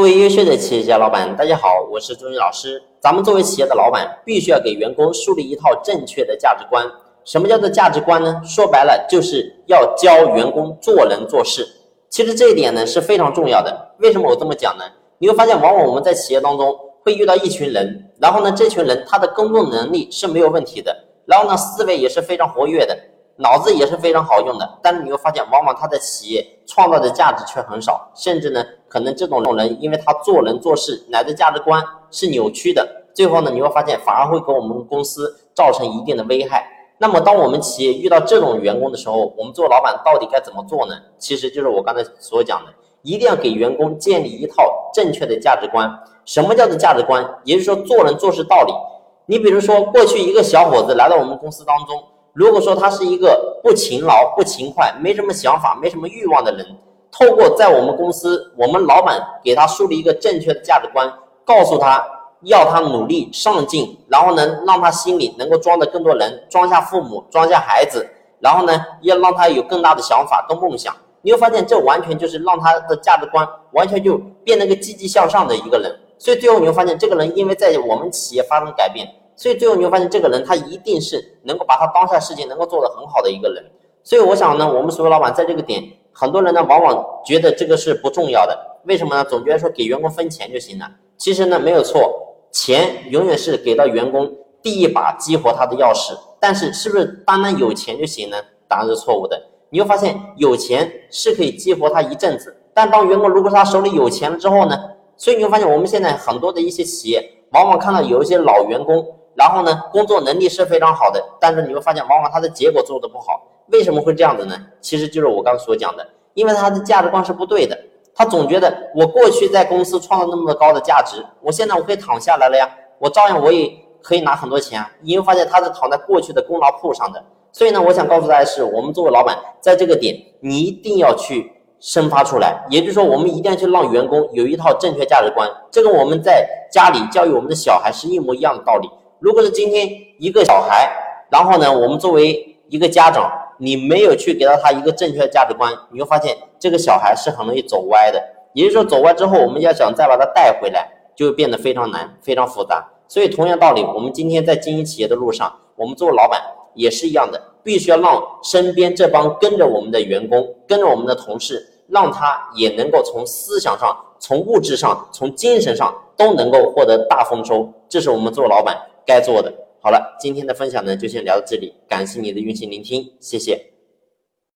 各位优秀的企业家老板，大家好，我是钟宇老师。咱们作为企业的老板，必须要给员工树立一套正确的价值观。什么叫做价值观呢？说白了，就是要教员工做人做事。其实这一点呢是非常重要的。为什么我这么讲呢？你会发现，往往我们在企业当中会遇到一群人，然后呢，这群人他的工作能力是没有问题的，然后呢，思维也是非常活跃的。脑子也是非常好用的，但是你会发现，往往他的企业创造的价值却很少，甚至呢，可能这种人，因为他做人做事乃至价值观是扭曲的，最后呢，你会发现反而会给我们公司造成一定的危害。那么，当我们企业遇到这种员工的时候，我们做老板到底该怎么做呢？其实就是我刚才所讲的，一定要给员工建立一套正确的价值观。什么叫做价值观？也就是说，做人做事道理。你比如说，过去一个小伙子来到我们公司当中。如果说他是一个不勤劳、不勤快、没什么想法、没什么欲望的人，透过在我们公司，我们老板给他树立一个正确的价值观，告诉他要他努力上进，然后呢，让他心里能够装的更多人，装下父母，装下孩子，然后呢，要让他有更大的想法跟梦想。你会发现，这完全就是让他的价值观完全就变得个积极向上的一个人。所以最后你会发现，这个人因为在我们企业发生改变。所以最后你会发现，这个人他一定是能够把他当下事情能够做得很好的一个人。所以我想呢，我们所有老板在这个点，很多人呢往往觉得这个是不重要的。为什么呢？总觉得说给员工分钱就行了。其实呢没有错，钱永远是给到员工第一把激活他的钥匙。但是是不是单单有钱就行呢？答案是错误的。你会发现有钱是可以激活他一阵子，但当员工如果他手里有钱了之后呢？所以你会发现我们现在很多的一些企业，往往看到有一些老员工。然后呢，工作能力是非常好的，但是你会发现，往往他的结果做的不好。为什么会这样子呢？其实就是我刚所讲的，因为他的价值观是不对的。他总觉得我过去在公司创造那么高的价值，我现在我可以躺下来了呀，我照样我也可以拿很多钱。你会发现他是躺在过去的功劳簿上的。所以呢，我想告诉大家是，我们作为老板，在这个点你一定要去生发出来。也就是说，我们一定要去让员工有一套正确价值观。这个我们在家里教育我们的小孩是一模一样的道理。如果是今天一个小孩，然后呢，我们作为一个家长，你没有去给到他一个正确的价值观，你会发现这个小孩是很容易走歪的。也就是说，走歪之后，我们要想再把他带回来，就会变得非常难、非常复杂。所以，同样道理，我们今天在经营企业的路上，我们作为老板也是一样的，必须要让身边这帮跟着我们的员工、跟着我们的同事，让他也能够从思想上、从物质上、从精神上都能够获得大丰收。这是我们做老板。该做的好了，今天的分享呢就先聊到这里，感谢你的用心聆听，谢谢。